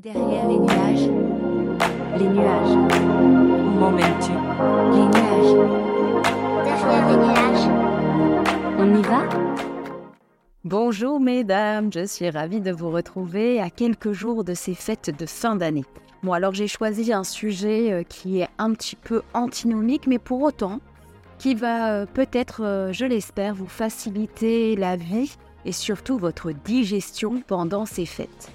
Derrière les nuages, les nuages, Où m'emmènes-tu? Les nuages. Derrière les nuages, On y va? Bonjour mesdames, je suis ravie de vous retrouver à quelques jours de ces fêtes de fin d'année. Bon alors j'ai choisi un sujet euh, qui est un petit peu antinomique, mais pour autant qui va euh, peut-être, euh, je l'espère, vous faciliter la vie et surtout votre digestion pendant ces fêtes.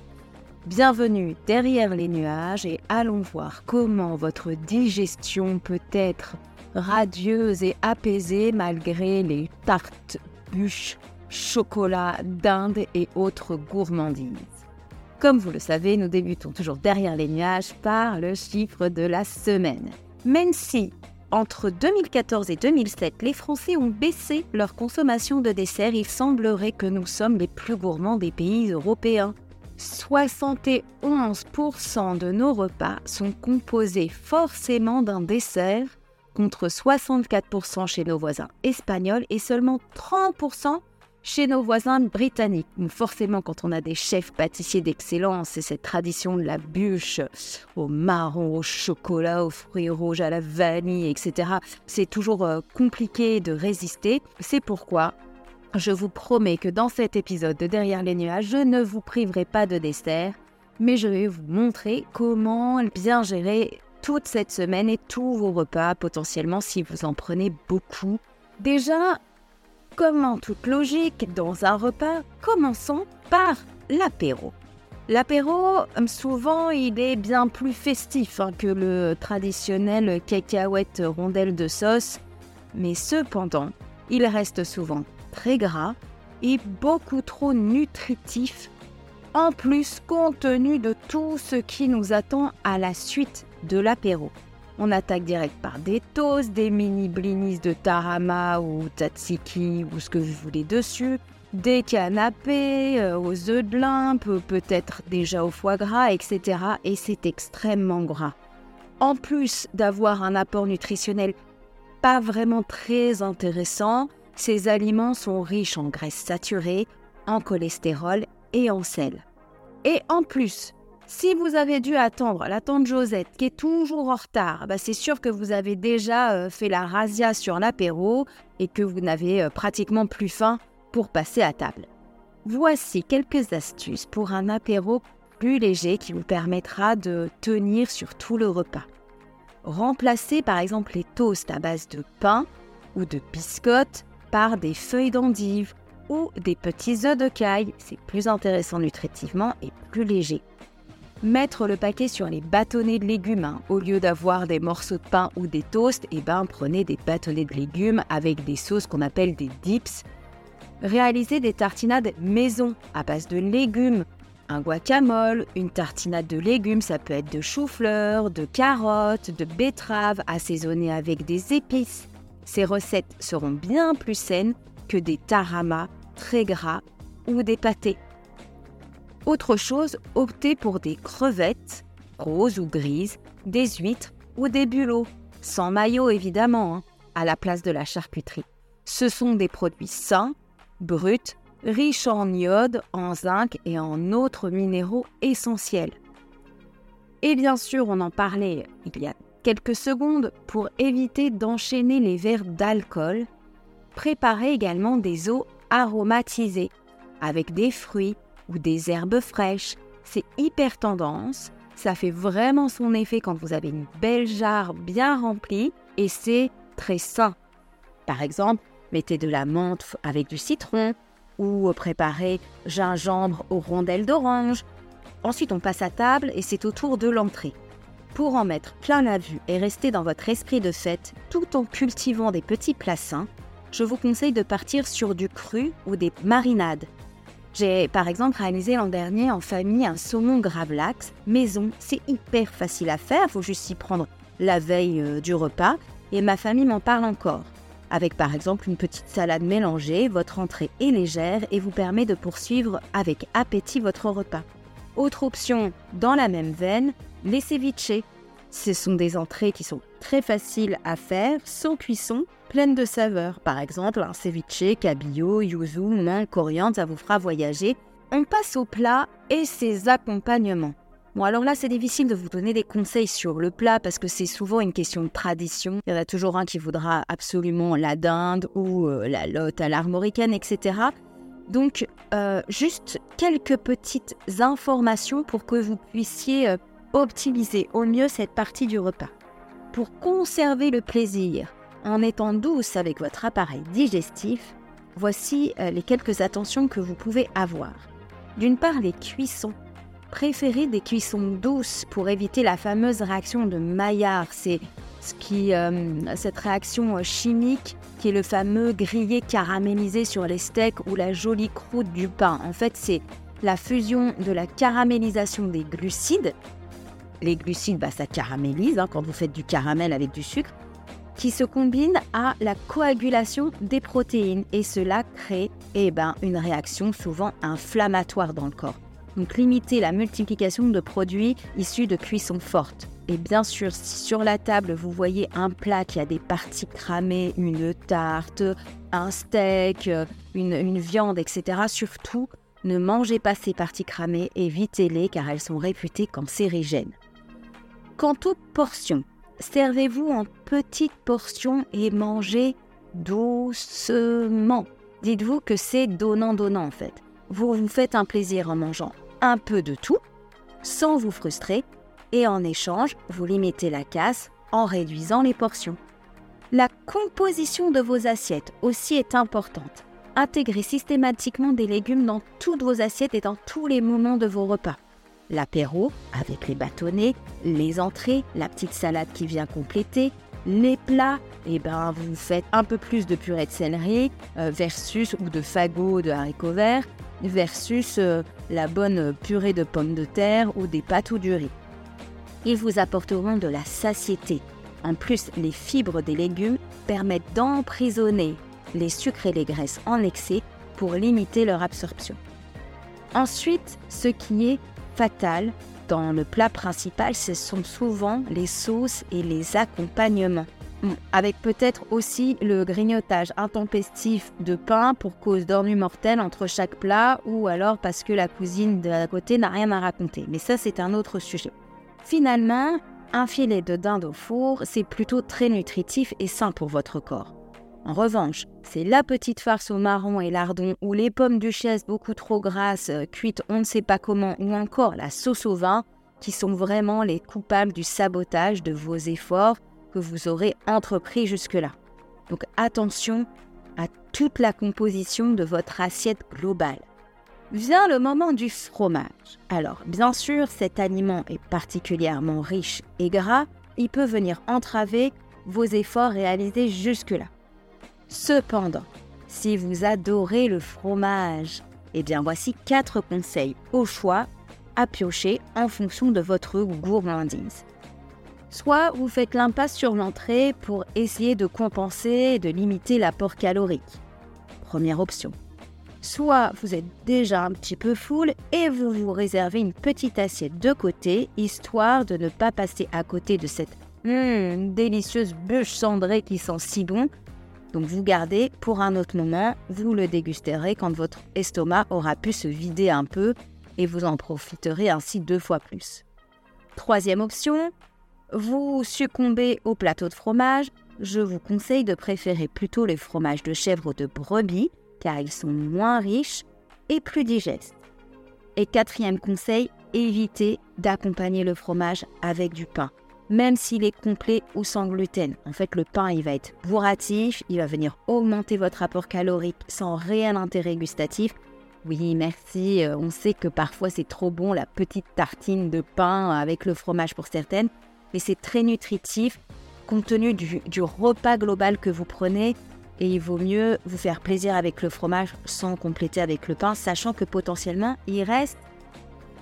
Bienvenue derrière les nuages et allons voir comment votre digestion peut être radieuse et apaisée malgré les tartes, bûches, chocolat, dinde et autres gourmandises. Comme vous le savez, nous débutons toujours derrière les nuages par le chiffre de la semaine. Même si, entre 2014 et 2007, les Français ont baissé leur consommation de dessert, il semblerait que nous sommes les plus gourmands des pays européens. 71% de nos repas sont composés forcément d'un dessert, contre 64% chez nos voisins espagnols et seulement 30% chez nos voisins britanniques. Donc forcément, quand on a des chefs pâtissiers d'excellence, c'est cette tradition de la bûche au marron, au chocolat, aux fruits rouges, à la vanille, etc. C'est toujours euh, compliqué de résister. C'est pourquoi je vous promets que dans cet épisode de Derrière les nuages, je ne vous priverai pas de dessert, mais je vais vous montrer comment bien gérer toute cette semaine et tous vos repas potentiellement si vous en prenez beaucoup. Déjà, comme en toute logique, dans un repas, commençons par l'apéro. L'apéro, souvent, il est bien plus festif hein, que le traditionnel cacahuète rondelle de sauce, mais cependant, il reste souvent très gras et beaucoup trop nutritif, en plus compte tenu de tout ce qui nous attend à la suite de l'apéro. On attaque direct par des toasts, des mini blinis de tarama ou tzatziki ou ce que vous voulez dessus, des canapés euh, aux œufs de limpe, peut-être déjà au foie gras, etc. Et c'est extrêmement gras. En plus d'avoir un apport nutritionnel pas vraiment très intéressant, ces aliments sont riches en graisses saturées, en cholestérol et en sel. Et en plus, si vous avez dû attendre la tante Josette qui est toujours en retard, bah c'est sûr que vous avez déjà euh, fait la razzia sur l'apéro et que vous n'avez euh, pratiquement plus faim pour passer à table. Voici quelques astuces pour un apéro plus léger qui vous permettra de tenir sur tout le repas. Remplacez par exemple les toasts à base de pain ou de biscottes par des feuilles d'endive ou des petits œufs de caille. C'est plus intéressant nutritivement et plus léger mettre le paquet sur les bâtonnets de légumes. hein. Au lieu d'avoir des morceaux de pain ou des toasts, eh ben, prenez des bâtonnets de légumes avec des sauces qu'on appelle des dips. Réalisez des tartinades maison à base de légumes. Un guacamole, une tartinade de légumes, ça peut être de chou-fleur, de carottes, de betteraves, assaisonnées avec des épices. Ces recettes seront bien plus saines que des taramas très gras ou des pâtés. Autre chose, optez pour des crevettes, roses ou grises, des huîtres ou des bulots, sans maillot évidemment, hein, à la place de la charcuterie. Ce sont des produits sains, bruts, riches en iode, en zinc et en autres minéraux essentiels. Et bien sûr, on en parlait il y a quelques secondes, pour éviter d'enchaîner les verres d'alcool, préparez également des eaux aromatisées avec des fruits, ou des herbes fraîches. C'est hyper tendance. Ça fait vraiment son effet quand vous avez une belle jarre bien remplie et c'est très sain. Par exemple, mettez de la menthe avec du citron ou préparez gingembre aux rondelles d'orange. Ensuite, on passe à table et c'est au tour de l'entrée. Pour en mettre plein la vue et rester dans votre esprit de fête tout en cultivant des petits plats sains, je vous conseille de partir sur du cru ou des marinades. J'ai par exemple réalisé l'an dernier en famille un saumon gravlax maison. C'est hyper facile à faire, faut juste s'y prendre la veille euh, du repas et ma famille m'en parle encore. Avec par exemple une petite salade mélangée, votre entrée est légère et vous permet de poursuivre avec appétit votre repas. Autre option dans la même veine, les ceviches. Ce sont des entrées qui sont très faciles à faire, sans cuisson, pleines de saveurs. Par exemple, un ceviche, cabillaud, yuzu, menthe, coriandre, ça vous fera voyager. On passe au plat et ses accompagnements. Bon, alors là, c'est difficile de vous donner des conseils sur le plat parce que c'est souvent une question de tradition. Il y en a toujours un qui voudra absolument la dinde ou euh, la lotte à l'armoricaine, etc. Donc, euh, juste quelques petites informations pour que vous puissiez euh, optimiser au mieux cette partie du repas. Pour conserver le plaisir en étant douce avec votre appareil digestif, voici euh, les quelques attentions que vous pouvez avoir. D'une part, les cuissons. Préférez des cuissons douces pour éviter la fameuse réaction de Maillard. C'est ce qui, euh, cette réaction euh, chimique qui est le fameux grillé caramélisé sur les steaks ou la jolie croûte du pain. En fait, c'est la fusion de la caramélisation des glucides. Les glucides, bah, ça caramélise hein, quand vous faites du caramel avec du sucre, qui se combine à la coagulation des protéines et cela crée eh ben, une réaction souvent inflammatoire dans le corps. Donc limiter la multiplication de produits issus de cuisson forte. Et bien sûr, si sur la table vous voyez un plat qui a des parties cramées, une tarte, un steak, une, une viande, etc., surtout ne mangez pas ces parties cramées, évitez-les car elles sont réputées cancérigènes. Quant aux portions, servez-vous en petites portions et mangez doucement. Dites-vous que c'est donnant-donnant en fait. Vous vous faites un plaisir en mangeant un peu de tout, sans vous frustrer, et en échange, vous limitez la casse en réduisant les portions. La composition de vos assiettes aussi est importante. Intégrez systématiquement des légumes dans toutes vos assiettes et dans tous les moments de vos repas. L'apéro, avec les bâtonnets, les entrées, la petite salade qui vient compléter, les plats, et ben vous faites un peu plus de purée de céleri euh, versus ou de fagots de haricots verts versus euh, la bonne purée de pommes de terre ou des pâtes ou du riz. Ils vous apporteront de la satiété. En plus, les fibres des légumes permettent d'emprisonner les sucres et les graisses en excès pour limiter leur absorption. Ensuite, ce qui est fatal dans le plat principal, ce sont souvent les sauces et les accompagnements. Avec peut-être aussi le grignotage intempestif de pain pour cause d'ennui mortel entre chaque plat ou alors parce que la cousine de à côté n'a rien à raconter. Mais ça, c'est un autre sujet. Finalement, un filet de dinde au four, c'est plutôt très nutritif et sain pour votre corps. En revanche, c'est la petite farce au marron et lardon ou les pommes duchesse beaucoup trop grasses, euh, cuites on ne sait pas comment, ou encore la sauce au vin, qui sont vraiment les coupables du sabotage de vos efforts que vous aurez entrepris jusque-là. Donc attention à toute la composition de votre assiette globale. Vient le moment du fromage. Alors, bien sûr, cet aliment est particulièrement riche et gras, il peut venir entraver vos efforts réalisés jusque-là. Cependant, si vous adorez le fromage, eh bien voici quatre conseils au choix à piocher en fonction de votre gourmandise. Soit vous faites l'impasse sur l'entrée pour essayer de compenser et de limiter l'apport calorique. Première option. Soit vous êtes déjà un petit peu full et vous vous réservez une petite assiette de côté, histoire de ne pas passer à côté de cette hmm, délicieuse bûche cendrée qui sent si bon donc vous gardez pour un autre moment, vous le dégusterez quand votre estomac aura pu se vider un peu et vous en profiterez ainsi deux fois plus. Troisième option, vous succombez au plateau de fromage. Je vous conseille de préférer plutôt les fromages de chèvre ou de brebis car ils sont moins riches et plus digestes. Et quatrième conseil, évitez d'accompagner le fromage avec du pain même s'il est complet ou sans gluten. En fait, le pain, il va être bourratif, il va venir augmenter votre apport calorique sans réel intérêt gustatif. Oui, merci, euh, on sait que parfois c'est trop bon la petite tartine de pain avec le fromage pour certaines, mais c'est très nutritif compte tenu du, du repas global que vous prenez et il vaut mieux vous faire plaisir avec le fromage sans compléter avec le pain, sachant que potentiellement il reste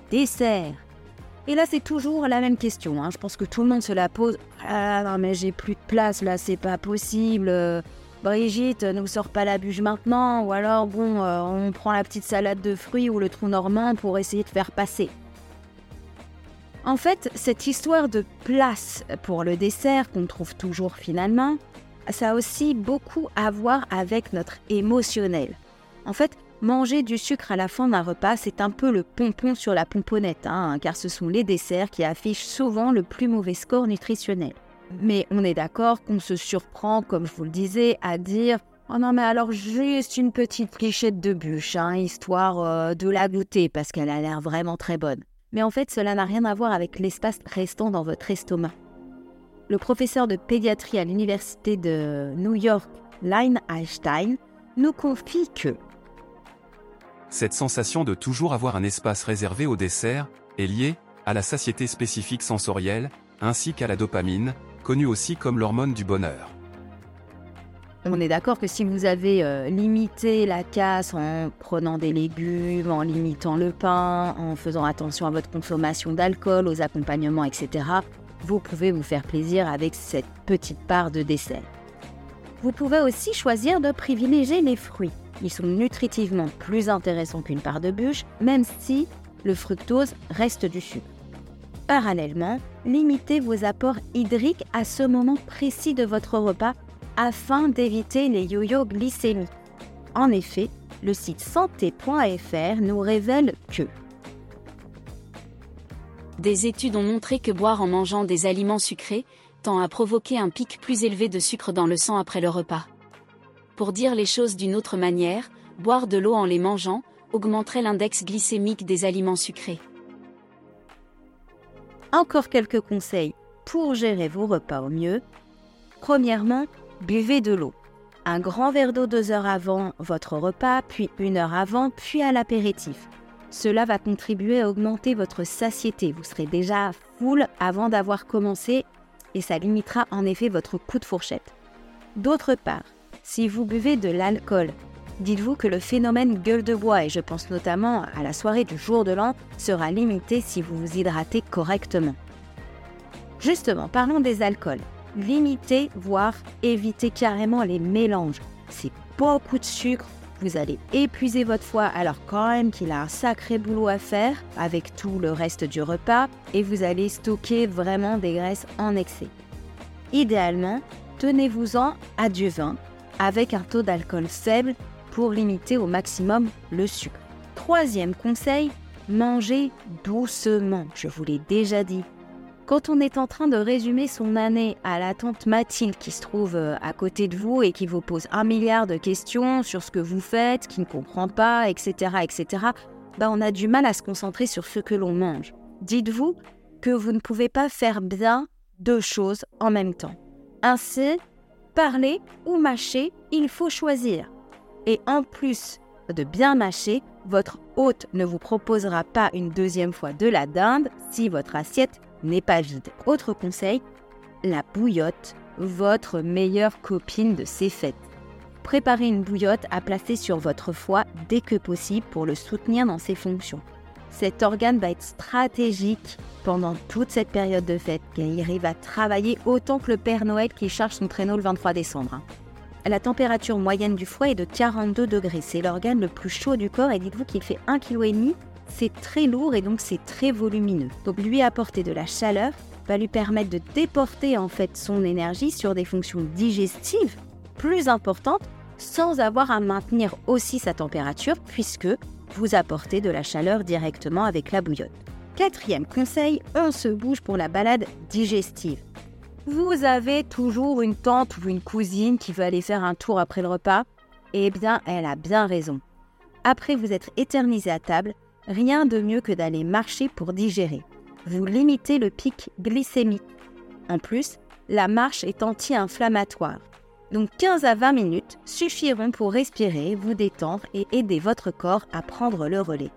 dessert. Et là, c'est toujours la même question. Hein. Je pense que tout le monde se la pose. Ah non, mais j'ai plus de place là, c'est pas possible. Brigitte, ne sort pas la bûche maintenant. Ou alors, bon, euh, on prend la petite salade de fruits ou le trou normand pour essayer de faire passer. En fait, cette histoire de place pour le dessert qu'on trouve toujours finalement, ça a aussi beaucoup à voir avec notre émotionnel. En fait, Manger du sucre à la fin d'un repas, c'est un peu le pompon sur la pomponnette, hein, car ce sont les desserts qui affichent souvent le plus mauvais score nutritionnel. Mais on est d'accord qu'on se surprend, comme je vous le disais, à dire Oh non, mais alors juste une petite clichette de bûche, hein, histoire euh, de la goûter, parce qu'elle a l'air vraiment très bonne. Mais en fait, cela n'a rien à voir avec l'espace restant dans votre estomac. Le professeur de pédiatrie à l'université de New York, Line Einstein, nous confie que Cette sensation de toujours avoir un espace réservé au dessert est liée à la satiété spécifique sensorielle, ainsi qu'à la dopamine, connue aussi comme l'hormone du bonheur. On est d'accord que si vous avez euh, limité la casse en prenant des légumes, en limitant le pain, en faisant attention à votre consommation d'alcool, aux accompagnements, etc., vous pouvez vous faire plaisir avec cette petite part de dessert. Vous pouvez aussi choisir de privilégier les fruits. Ils sont nutritivement plus intéressants qu'une part de bûche, même si le fructose reste du sucre. Parallèlement, limitez vos apports hydriques à ce moment précis de votre repas afin d'éviter les yo-yo glycémiques. En effet, le site santé.fr nous révèle que Des études ont montré que boire en mangeant des aliments sucrés tend à provoquer un pic plus élevé de sucre dans le sang après le repas. Pour dire les choses d'une autre manière, boire de l'eau en les mangeant augmenterait l'index glycémique des aliments sucrés. encore quelques conseils pour gérer vos repas au mieux. Premièrement, buvez de l'eau. Un grand verre d'eau deux heures avant votre repas, puis une heure avant, puis à l'apéritif. Cela va contribuer à augmenter votre satiété. Vous serez déjà full avant d'avoir commencé et ça limitera en effet votre coup de fourchette. D'autre part, si vous buvez de l'alcool, dites-vous que le phénomène gueule de bois, et je pense notamment à la soirée du jour de l'an, sera limité si vous vous hydratez correctement. Justement, parlons des alcools. Limitez, voire évitez carrément les mélanges. C'est beaucoup de sucre, vous allez épuiser votre foie alors quand même qu'il a un sacré boulot à faire avec tout le reste du repas et vous allez stocker vraiment des graisses en excès. Idéalement, tenez-vous-en à du vin avec un taux d'alcool faible pour limiter au maximum le sucre. Troisième conseil, mangez doucement. Je vous l'ai déjà dit. Quand on est en train de résumer son année à la tante Mathilde qui se trouve euh, à côté de vous et qui vous pose un milliard de questions sur ce que vous faites, qui ne comprend pas, etc., etc., bah on a du mal à se concentrer sur ce que l'on mange. Dites-vous que vous ne pouvez pas faire bien deux choses en même temps. Ainsi, parler ou mâcher, il faut choisir. Et en plus de bien mâcher, votre hôte ne vous proposera pas une deuxième fois de la dinde si votre assiette n'est pas vide. Autre conseil, la bouillotte, votre meilleure copine de ces fêtes. Préparez une bouillotte à placer sur votre foie dès que possible pour le soutenir dans ses fonctions. Cet organe va être stratégique pendant toute cette période de fête, car il à travailler autant que le Père Noël qui charge son traîneau le 23 décembre. La température moyenne du foie est de 42 degrés. C'est l'organe le plus chaud du corps et dites-vous qu'il fait 1,5 kg. C'est très lourd et donc c'est très volumineux. Donc lui apporter de la chaleur va lui permettre de déporter en fait son énergie sur des fonctions digestives plus importantes sans avoir à maintenir aussi sa température puisque vous apportez de la chaleur directement avec la bouillotte. Quatrième conseil, on se bouge pour la balade digestive. Vous avez toujours une tante ou une cousine qui veut aller faire un tour après le repas? Eh bien, elle a bien raison. Après vous être éternisé à table, rien de mieux que d'aller marcher pour digérer. Vous limitez le pic glycémique. En plus, la marche est anti-inflammatoire. Donc 15 à 20 minutes suffiront pour respirer, vous détendre et aider votre corps à prendre le relais.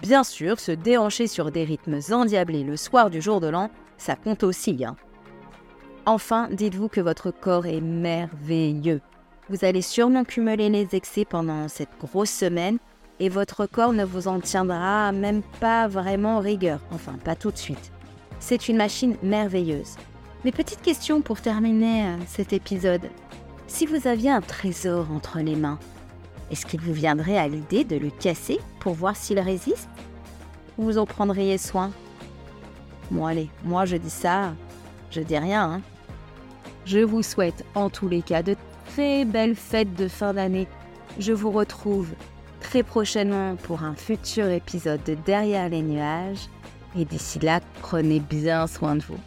Bien sûr, se déhancher sur des rythmes endiablés le soir du jour de l'an, ça compte aussi. Hein. Enfin, dites-vous que votre corps est merveilleux. Vous allez sûrement cumuler les excès pendant cette grosse semaine et votre corps ne vous en tiendra même pas vraiment rigueur. Enfin, pas tout de suite. C'est une machine merveilleuse. Mais petite question pour terminer euh, cet épisode. Si vous aviez un trésor entre les mains, est-ce qu'il vous viendrait à l'idée de le casser pour voir s'il résiste? Ou vous en prendriez soin? Bon allez, moi je dis ça, je dis rien. Hein. Je vous souhaite en tous les cas de très belles fêtes de fin d'année. Je vous retrouve très prochainement pour un futur épisode de Derrière les nuages. Et d'ici là, prenez bien soin de vous.